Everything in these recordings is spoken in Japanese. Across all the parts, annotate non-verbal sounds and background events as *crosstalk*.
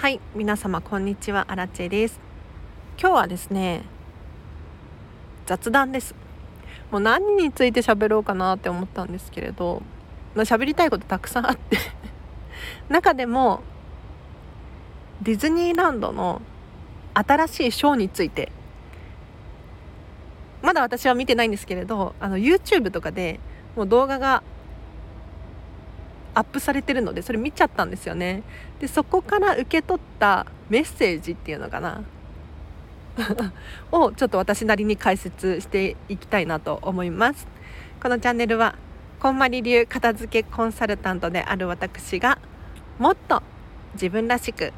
はい皆様こんにちは。アラチェです。今日はですね雑談です。もう何について喋ろうかなって思ったんですけれど喋りたいことたくさんあって。*laughs* 中でもディズニーランドの新しいショーについて。まだ私は見てないんですけれどあの YouTube とかでもう動画がアップされてるのでそれ見ちゃったんですよね。でそこから受け取ったメッセージっていうのかな。*laughs* をちょっと私なりに解説していきたいなと思います。このチャンネルはこんまり流片付けコンサルタントである私がもっと自分らしく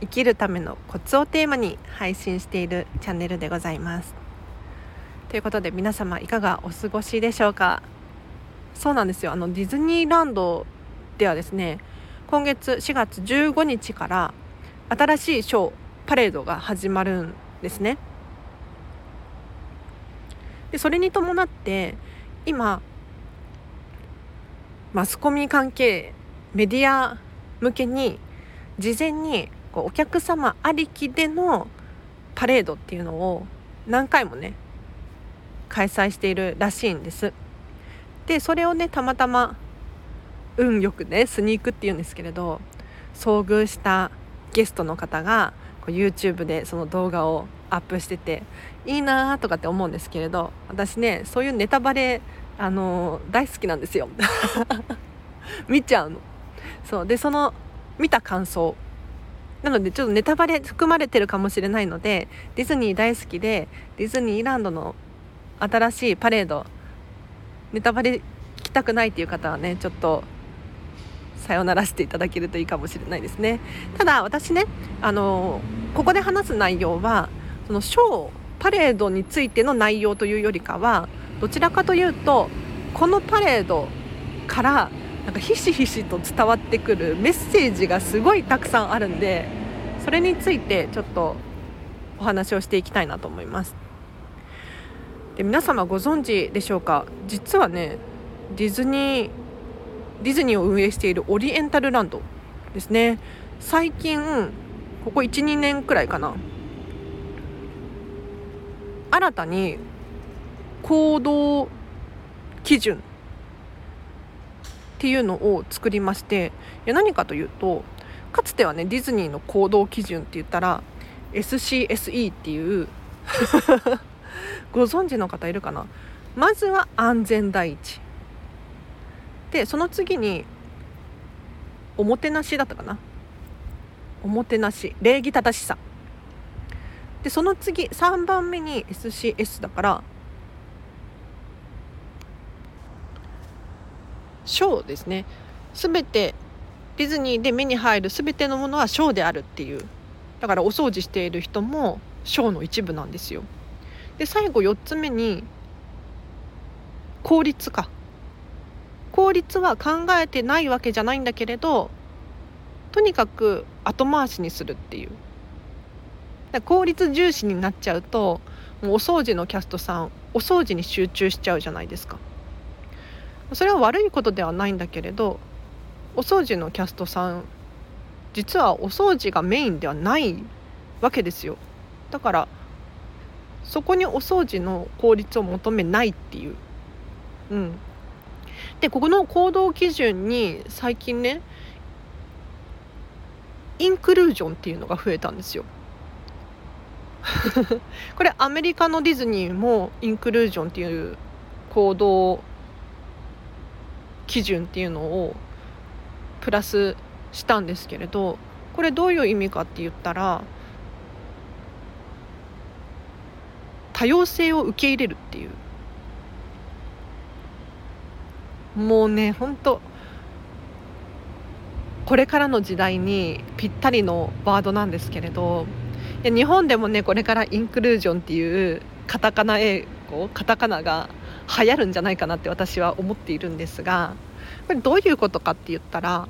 生きるためのコツをテーマに配信しているチャンネルでございます。ということで皆様いかがお過ごしでしょうか？そうなんですよ。あのディズニーランドではですね今月4月15日から新しいショーパレードが始まるんですね。でそれに伴って今マスコミ関係メディア向けに事前にこうお客様ありきでのパレードっていうのを何回もね開催しているらしいんです。でそれをねたまたま運よくねスニークっていうんですけれど遭遇したゲストの方がこう YouTube でその動画をアップしてていいなーとかって思うんですけれど私ねそういうネタバレあのー、大好きなんですよ。*laughs* 見ちゃうの。そう。でその見た感想。なのでちょっとネタバレ含まれてるかもしれないのでディズニー大好きでディズニーランドの新しいパレードネタバレ聞きたくないっていう方はねちょっとさよならしていただけるといいかもしれないですね。ただ私ねあのここで話す内容はそのショーパレードについての内容というよりかはどちらかというとこのパレードからなんかひしひしと伝わってくるメッセージがすごいたくさんあるんでそれについてちょっとお話をしていきたいなと思います。で皆様ご存知でしょうか？実はねディズニーディズニーを運営しているオリエンタルランドですね。最近ここ12年くらいかな。新たに行動基準っていうのを作りましていや何かというとかつてはねディズニーの行動基準って言ったら SCSE っていう *laughs* ご存知の方いるかな？まずは安全第一。でその次におもてなしだったかな。おもてなし。礼儀正しさ。でその次3番目に SCS だからショーですね。全てディズニーで目に入る全てのものはショーであるっていう。だからお掃除している人もショーの一部なんですよ。で最後4つ目に効率化。効率は考えてないわけじゃないんだけれどとにかく後回しにするっていう。効率重視になっちゃうともうお掃除のキャストさんお掃除に集中しちゃうじゃないですか。それは悪いことではないんだけれどお掃除のキャストさん実はお掃除がメインではないわけですよ。だからそこにお掃除の効率を求めないっていう。うん。でここの行動基準に最近ねインクルージョンっていうのが増えたんですよ。*laughs* これアメリカのディズニーもインクルージョンっていう行動基準っていうのをプラスしたんですけれどこれどういう意味かって言ったら多様性を受け入れるっていう。もうね本当これからの時代にぴったりのワードなんですけれど日本でもねこれからインクルージョンっていうカタカナ英語カタカナが流行るんじゃないかなって私は思っているんですがこれどういうことかって言ったら、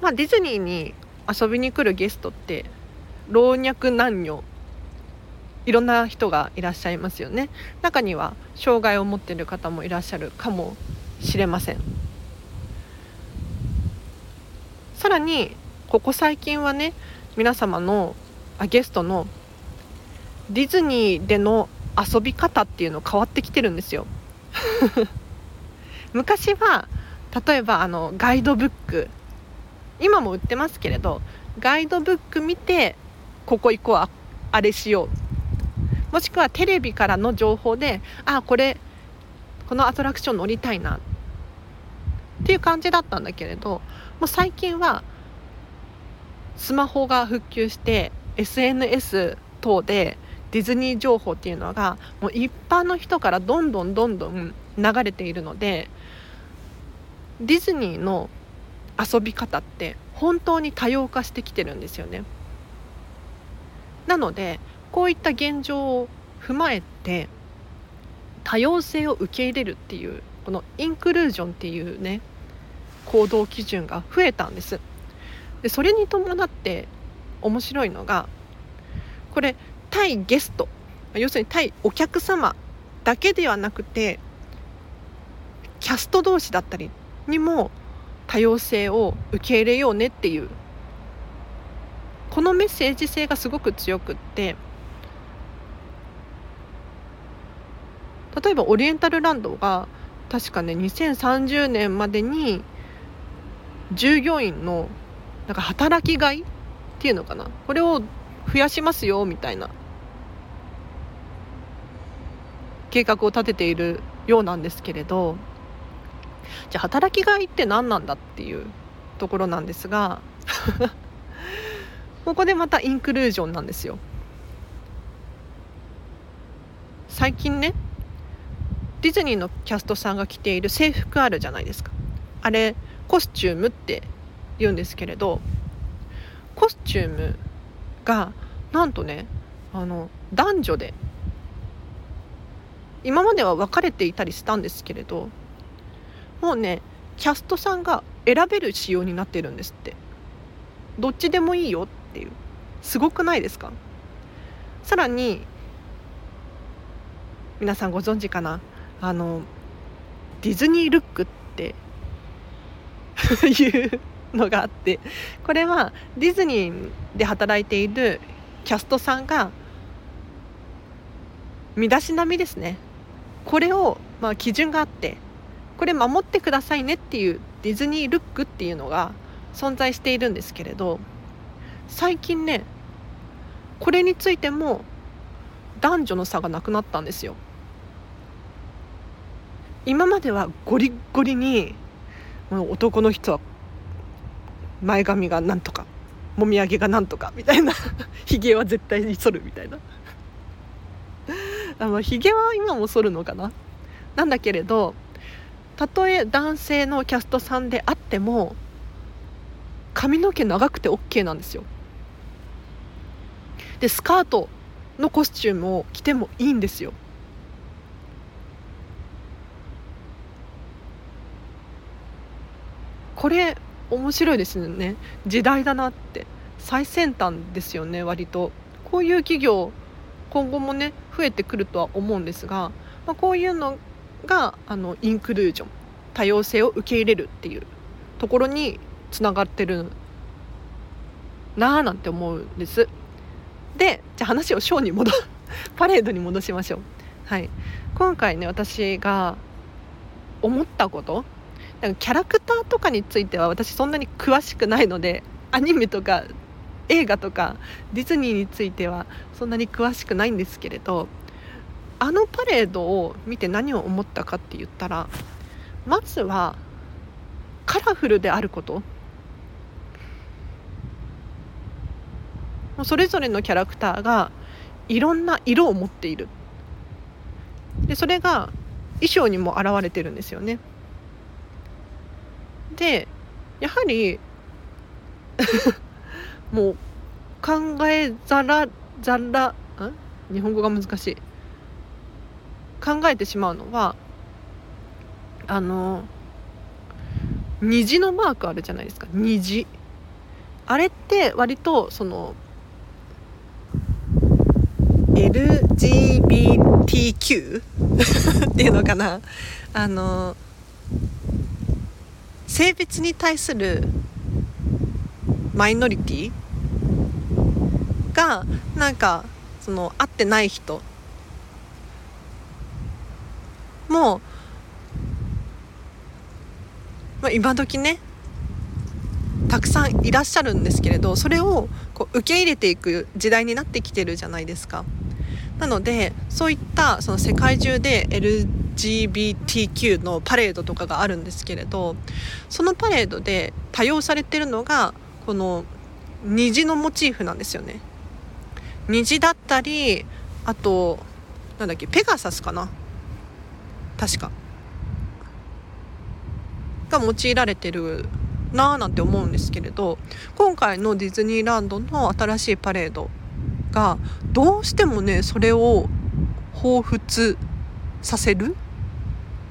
まあ、ディズニーに遊びに来るゲストって老若男女いろんな人がいらっしゃいますよね。中には障害を持っている方もいらっしゃるかもしれません。さらにここ最近はね皆様のあゲストのディズニーでの遊び方っていうの変わってきてるんですよ。*laughs* 昔は例えばあのガイドブック。今も売ってますけれどガイドブック見てここ行こうああれしよう。もしくはテレビからの情報であこれこのアトラクション乗りたいな。っていう感じだったんだけれどもう最近はスマホが復旧して SNS 等でディズニー情報っていうのがもう一般の人からどんどんどんどん流れているのでディズニーの遊び方って本当に多様化してきてるんですよね。なのでこういった現状を踏まえて多様性を受け入れるっていうこのインクルージョンっていうね行動基準が増えたんです。でそれに伴って面白いのがこれ対ゲスト。要するに対お客様だけではなくてキャスト同士だったりにも多様性を受け入れようねっていうこのメッセージ性がすごく強くって例えばオリエンタルランドが確かね2030年までに従業員のなんか働きがいっていうのかな？これを増やしますよみたいな計画を立てているようなんですけれどじゃあ働きがいって何なんだっていうところなんですが *laughs* ここでまたインクルージョンなんですよ。最近ねディズニーのキャストさんが着ている制服あるじゃないですか。あれコスチュームって言うんですけれどコスチュームがなんとねあの男女で今までは分かれていたりしたんですけれどもうねキャストさんが選べる仕様になってるんですって。どっちでもいいよっていう。すごくないですか？さらに皆さんご存知かな？あのディズニールックっていうのがあってこれはディズニーで働いているキャストさんが身だしなみですね。これをまあ基準があってこれ守ってくださいねっていうディズニールックっていうのが存在しているんですけれど最近ねこれについても男女の差がなくなったんですよ。今まではゴリゴリに男の人は前髪がなんとかもみあげがなんとかみたいな。*laughs* ひげは絶対に剃るみたいな。*laughs* あのひげは今も剃るのかな。なんだけれどたとえ男性のキャストさんであっても髪の毛長くて OK なんですよ。でスカートのコスチュームを着てもいいんですよ。これ面白いですね。時代だなって。最先端ですよね割と。こういう企業今後もね増えてくるとは思うんですが、まあ、こういうのがあのインクルージョン多様性を受け入れるっていうところにつながってるなあなんて思うんです。でじゃあ話をショーに戻 *laughs* パレードに戻しましょう。はい。今回ね私が思ったことなんかキャラクターとかについては私そんなに詳しくないのでアニメとか映画とかディズニーについてはそんなに詳しくないんですけれどあのパレードを見て何を思ったかって言ったらまずはカラフルであること。それぞれのキャラクターがいろんな色を持っている。でそれが衣装にも表れてるんですよね。でやはり *laughs* もう考えざらざらん日本語が難しい。考えてしまうのはあの虹のマークあるじゃないですか。虹。あれって割とその LGBTQ *laughs* っていうのかな。あの性別に対するマイノリティがなんかその会ってない人もまあ、今時ねたくさんいらっしゃるんですけれどそれをこう受け入れていく時代になってきてるじゃないですか。なのでそういったその世界中で LGBTQ のパレードとかがあるんですけれどそのパレードで多用されてるのがこの虹のモチーフなんですよね。虹だったりあとなんだっけペガサスかな確かが用いられてるなーなんて思うんですけれど今回のディズニーランドの新しいパレードがどうしてもねそれを彷彿させる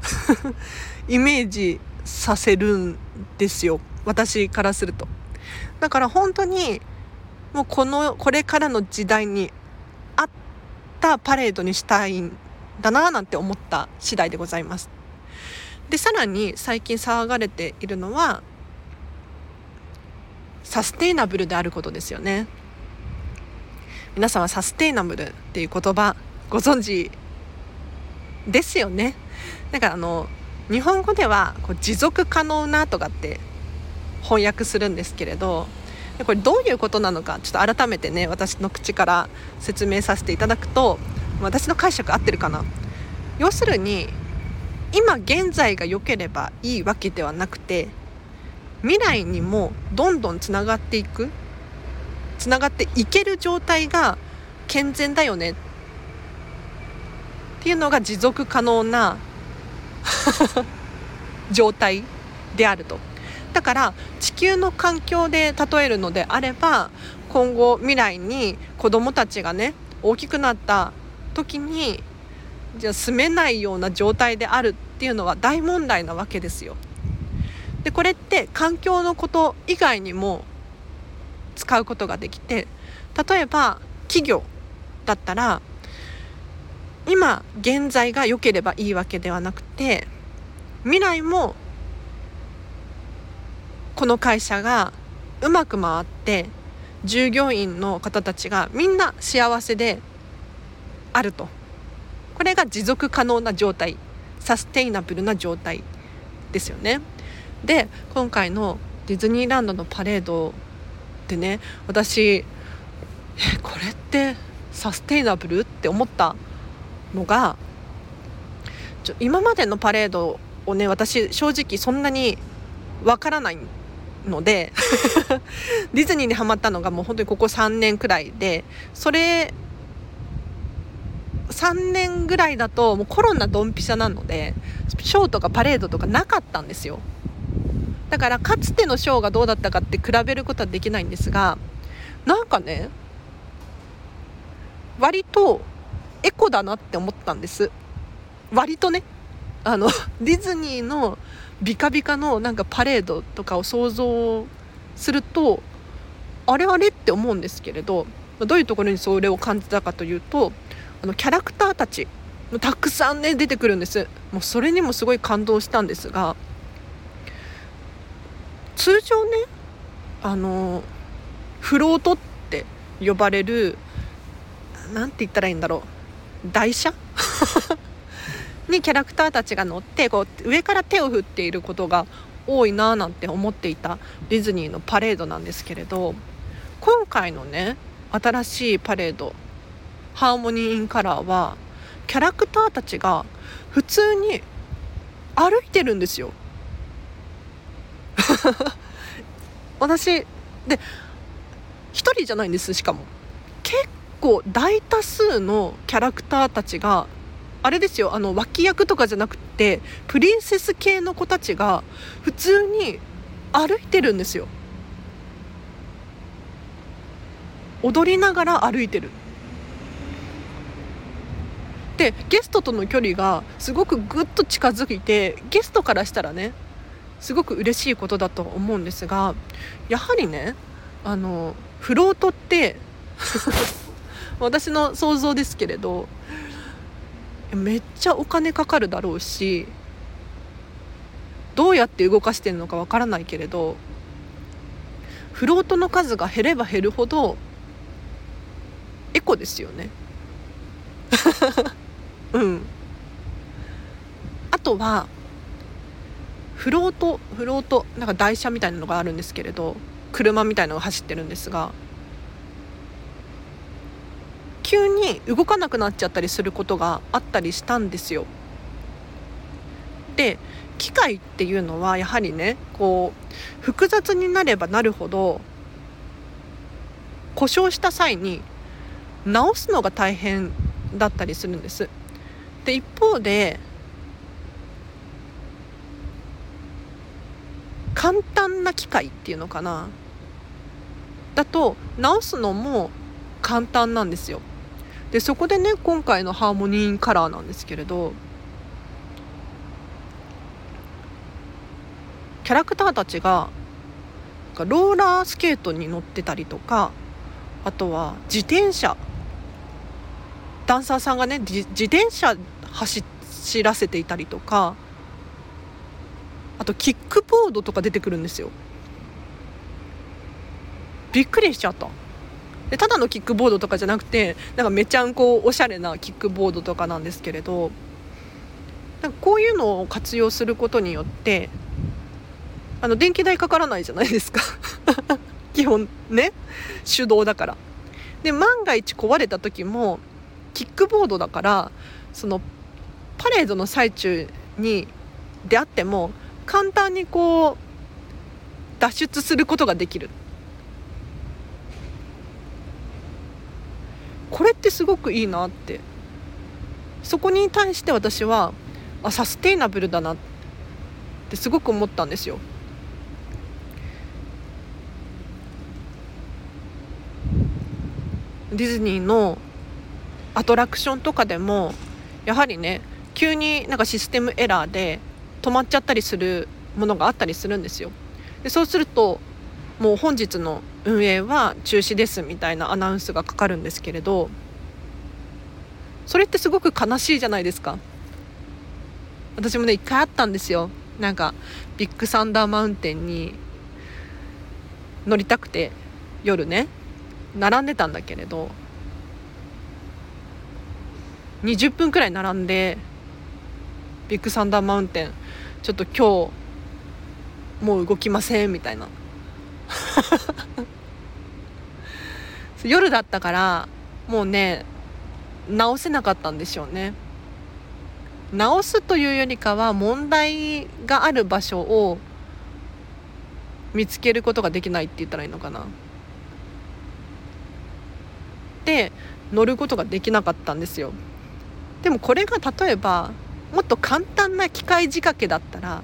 *laughs* イメージさせるんですよ。私からすると。だから本当にもうこのこれからの時代に合ったパレードにしたいんだななんて思った次第でございます。でさらに最近騒がれているのはサステイナブルであることですよね。皆さんはサステイナブルっていう言葉ご存知ですよね。なんかあの日本語ではこう持続可能なとかって翻訳するんですけれどこれどういうことなのかちょっと改めてね私の口から説明させていただくと私の解釈合ってるかな？要するに今現在が良ければいいわけではなくて未来にもどんどんつながっていくつながっていける状態が健全だよねっっていうのが持続可能な *laughs* 状態であるとだから地球の環境で例えるのであれば今後未来に子どもたちがね大きくなった時にじゃ住めないような状態であるっていうのは大問題なわけですよ。でこれって環境のこと以外にも使うことができて例えば企業だったら今現在が良ければいいわけではなくて未来もこの会社がうまく回って従業員の方たちがみんな幸せであると。これが持続可能な状態サステイナブルな状態ですよね。で今回のディズニーランドのパレードでね私え *laughs* これってサステイナブルって思ったのがちょ今までのパレードをね私正直そんなにわからないので *laughs* ディズニーにハマったのがもう本当にここ3年くらいでそれ3年ぐらいだともうコロナドンピシャなのでショーとかパレードとかなかったんですよ。だからかつてのショーがどうだったかって比べることはできないんですがなんかね割とエコだなって思ったんです。割とね。あの *laughs* ディズニーのビカビカのなんかパレードとかを想像するとあれあれって思うんですけれどどういうところにそれを感じたかというとあのキャラクターたちたくさんね出てくるんです。もうそれにもすごい感動したんですが通常ねあのフロートって呼ばれる何て言ったらいいんだろう。台車？*laughs* にキャラクターたちが乗ってこう上から手を振っていることが多いなーなんて思っていたディズニーのパレードなんですけれど今回のね新しいパレードハーモニー・イン・カラーはキャラクターたちが普通に歩いてるんですよ。*laughs* 私で1人じゃないんですしかも。結構大多数のキャラクターたちがあれですよあの脇役とかじゃなくてプリンセス系の子たちが普通に歩いてるんですよ。踊りながら歩いてる。でゲストとの距離がすごくぐっと近づいてゲストからしたらねすごく嬉しいことだと思うんですがやはりねあのフロートって *laughs* 私の想像ですけれどめっちゃお金かかるだろうしどうやって動かしてるのかわからないけれどフロートの数が減れば減るほどエコですよね。*laughs* うん。あとはフロートフロートなんか台車みたいなのがあるんですけれど車みたいなのが走ってるんですが急に動かなくなっちゃったりすることがあったりしたんですよ。で機械っていうのはやはりねこう複雑になればなるほど故障した際に直すのが大変だったりするんです。で一方で簡単な機械っていうのかなだと直すのも簡単なんですよ。でそこでね今回のハーモニーカラーなんですけれどキャラクターたちがローラースケートに乗ってたりとかあとは自転車。ダンサーさんがね自転車走らせていたりとかあとキックボードとか出てくるんですよ。びっくりしちゃった。でただのキックボードとかじゃなくてなんかめちゃんこおしゃれなキックボードとかなんですけれどなんかこういうのを活用することによってあの電気代かからないじゃないですか。*laughs* 基本ね。手動だから。で万が一壊れた時もキックボードだからそのパレードの最中にであっても簡単にこう脱出することができる。これってすごくいいなってそこに対して私はあサステイナブルだなってすごく思ったんですよ。ディズニーのアトラクションとかでもやはりね急になんかシステムエラーで止まっちゃったりするものがあったりするんですよ。でそうするともう本日の運営は中止ですみたいなアナウンスがかかるんですけれどそれってすごく悲しいじゃないですか。私もね一回あったんですよ。なんかビッグサンダーマウンテンに乗りたくて夜ね並んでたんだけれど20分くらい並んでビッグサンダーマウンテンちょっと今日もう動きませんみたいな。夜だったからもうね直せなかったんでしょうね。直すというよりかは問題がある場所を見つけることができないって言ったらいいのかな。で乗ることができなかったんですよ。でもこれが例えばもっと簡単な機械仕掛けだったら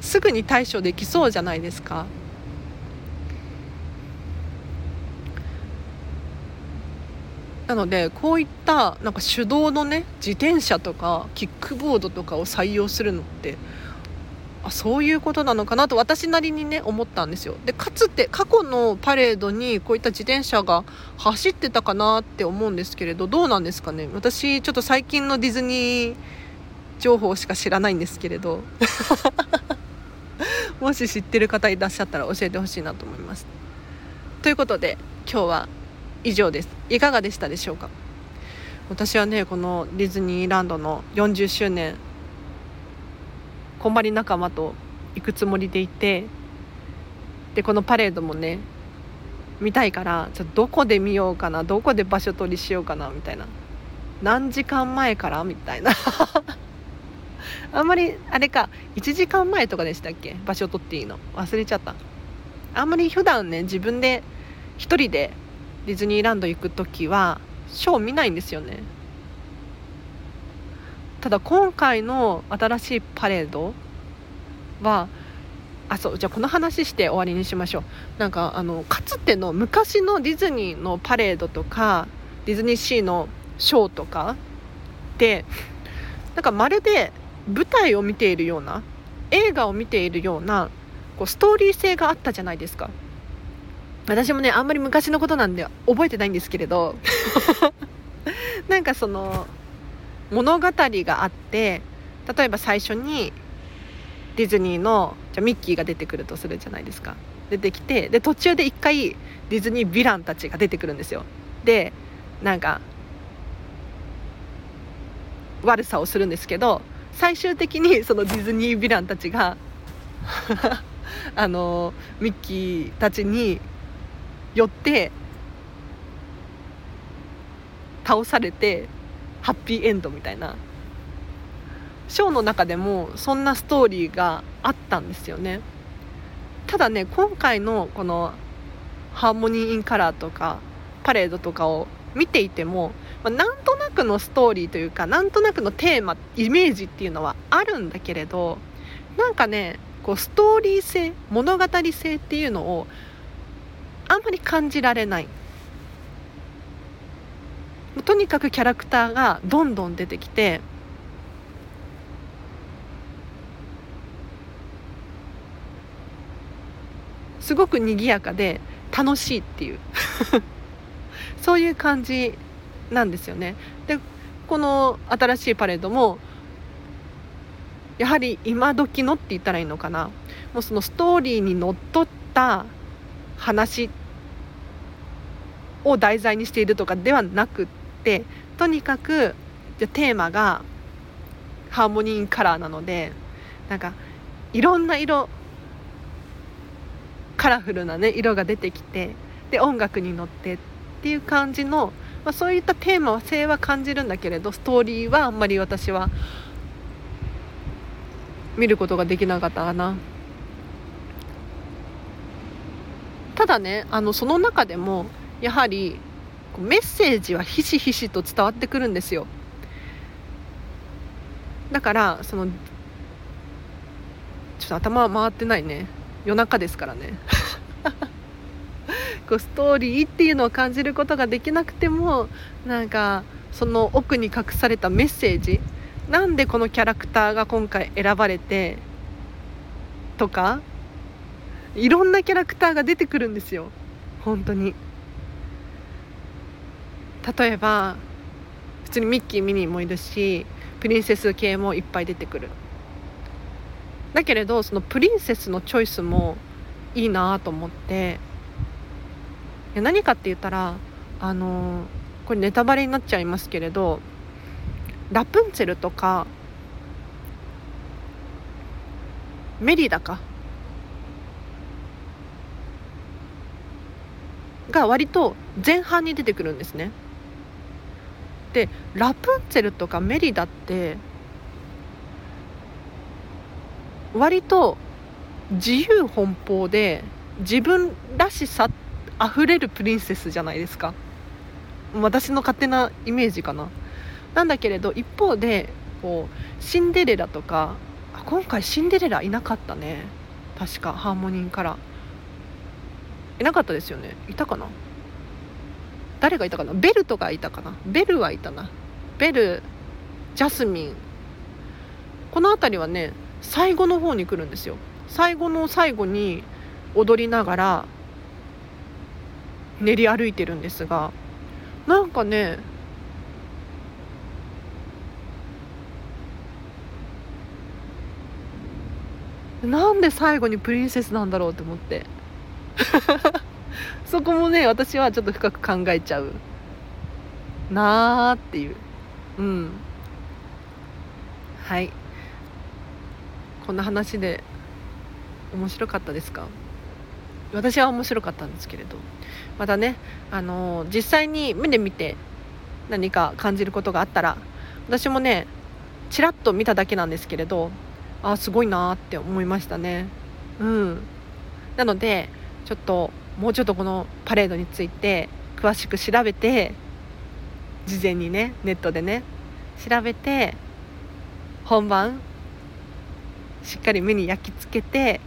すぐに対処できそうじゃないですか。なのでこういったなんか手動のね自転車とかキックボードとかを採用するのってあそういうことなのかなと私なりにね思ったんですよ。でかつて過去のパレードにこういった自転車が走ってたかなって思うんですけれどどうなんですかね？私ちょっと最近のディズニー情報しか知らないんですけれど *laughs* もし知ってる方いらっしゃったら教えてほしいなと思います。ということで今日は以上です。いかがでしたでしょうか？私はねこのディズニーランドの40周年こんまり仲間と行くつもりでいてでこのパレードもね見たいからちょどこで見ようかな？どこで場所取りしようかな？みたいな。何時間前から？みたいな。*laughs* あんまりあれか1時間前とかでしたっけ？場所取っていいの？忘れちゃった。あんまり普段ね自分で1人でディズニーランド行く時はショー見ないんですよね。ただ今回の新しいパレードはあそうじゃあこの話して終わりにしましょう。なんかあのかつての昔のディズニーのパレードとかディズニーシーのショーとかでなんかまるで舞台を見ているような映画を見ているようなこうストーリー性があったじゃないですか。私もねあんまり昔のことなんで覚えてないんですけれど。なんかその物語があって例えば最初にディズニーのじゃミッキーが出てくるとするじゃないですか。出てきてで途中で一回ディズニーヴィランたちが出てくるんですよ。でなんか悪さをするんですけど最終的にそのディズニーヴィランたちが *laughs* あのミッキーたちによって倒されてハッピーエンドみたいな。ショーの中でもそんなストーリーがあったんですよね。ただね今回のこのハーモニー・イン・カラーとかパレードとかを見ていても、まあ、なんとなくのストーリーというかなんとなくのテーマイメージっていうのはあるんだけれどなんかねこうストーリー性物語性っていうのをあんまり感じられない。とにかくキャラクターがどんどん出てきてすごく賑やかで楽しいっていう。*laughs* そういう感じなんですよね。でこの新しいパレードもやはり今時のって言ったらいいのかな。もうそのストーリーにのっとった話を題材にしているとかではなくってとにかくじゃテーマがハーモニーカラーなのでなんかいろんな色カラフルなね色が出てきてで音楽に乗ってっていう感じの、まあ、そういったテーマ性は感じるんだけれどストーリーはあんまり私は見ることができなかったかな。ただねあのその中でもやはりメッセージはひしひしと伝わってくるんですよ。だからそのちょっと頭回ってないね。夜中ですからね。*laughs* こうストーリーっていうのを感じることができなくてもなんかその奥に隠されたメッセージ。なんでこのキャラクターが今回選ばれてとかいろんなキャラクターが出てくるんですよ。本当に。例えば普通にミッキーミニーもいるしプリンセス系もいっぱい出てくるだけれどそのプリンセスのチョイスもいいなと思って何かって言ったらあのこれネタバレになっちゃいますけれどラプンツェルとかメリダかが割と前半に出てくるんですね。でラプンツェルとかメリダって割と自由奔放で自分らしさあふれるプリンセスじゃないですか。私の勝手なイメージかな。なんだけれど一方でこうシンデレラとか今回シンデレラいなかったね。確かハーモニーから。いなかったですよね。いたかな？誰がいたかな？ベルとかいたかな？ベルはいたな。ベルジャスミン。この辺りはね最後の方に来るんですよ。最後の最後に踊りながら練り歩いてるんですがなんかねなんで最後にプリンセスなんだろうって思って。そこもね私はちょっと深く考えちゃう。なーっていう。うん。はい。こんな話で面白かったですか？私は面白かったんですけれど。またね、あのー、実際に目で見て何か感じることがあったら私もねちらっと見ただけなんですけれどあすごいなって思いましたね。うん。なのでちょっともうちょっとこのパレードについて詳しく調べて事前にねネットでね調べて本番しっかり目に焼き付けて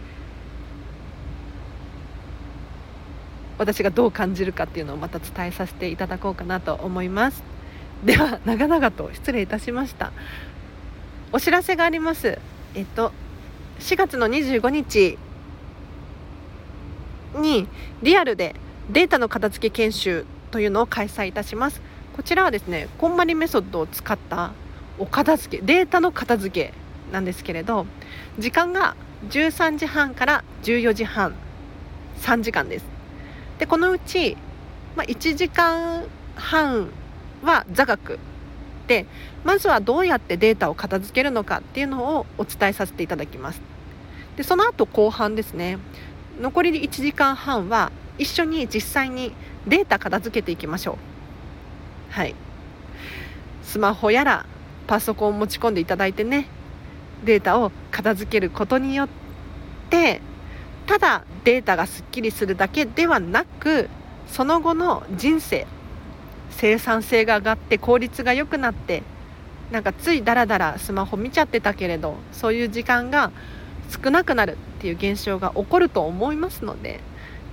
私がどう感じるかっていうのをまた伝えさせていただこうかなと思います。では長々と失礼いたしました。お知らせがあります。えっと4月の25日にリアルでデータの片付け研修というのを開催いたします。こちらはですねこんまりメソッドを使ったお片付けデータの片付けなんですけれど時間が13時半から14時半3時間です。でこのうち、まあ、1時間半は座学でまずはどうやってデータを片付けるのかっていうのをお伝えさせていただきます。でその後後半ですね残り1時間半は一緒に実際にデータ片付けていきましょう。はい。スマホやらパソコンを持ち込んでいただいてねデータを片付けることによってただデータがすっきりするだけではなくその後の人生生産性が上がって効率が良くなってなんかついダラダラスマホ見ちゃってたけれどそういう時間が少なくなるっていう現象が起こると思いますので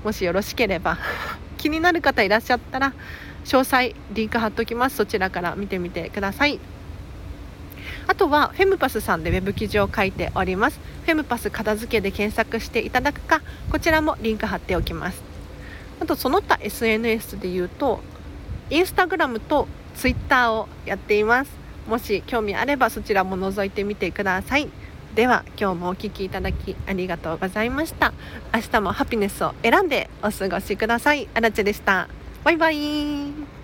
もしよろしければ *laughs* 気になる方いらっしゃったら詳細リンク貼っときます。そちらから見てみてください。あとはフェムパスさんでウェブ記事を書いております。フェムパス片付けで検索していただくかこちらもリンク貼っておきます。あとその他 SNS で言うとインスタグラムとツイッターをやっています。もし興味あればそちらも覗いてみてください。では今日もお聴きいただきありがとうございました。明日もハピネスを選んでお過ごしください。あらちでした。バイバイ。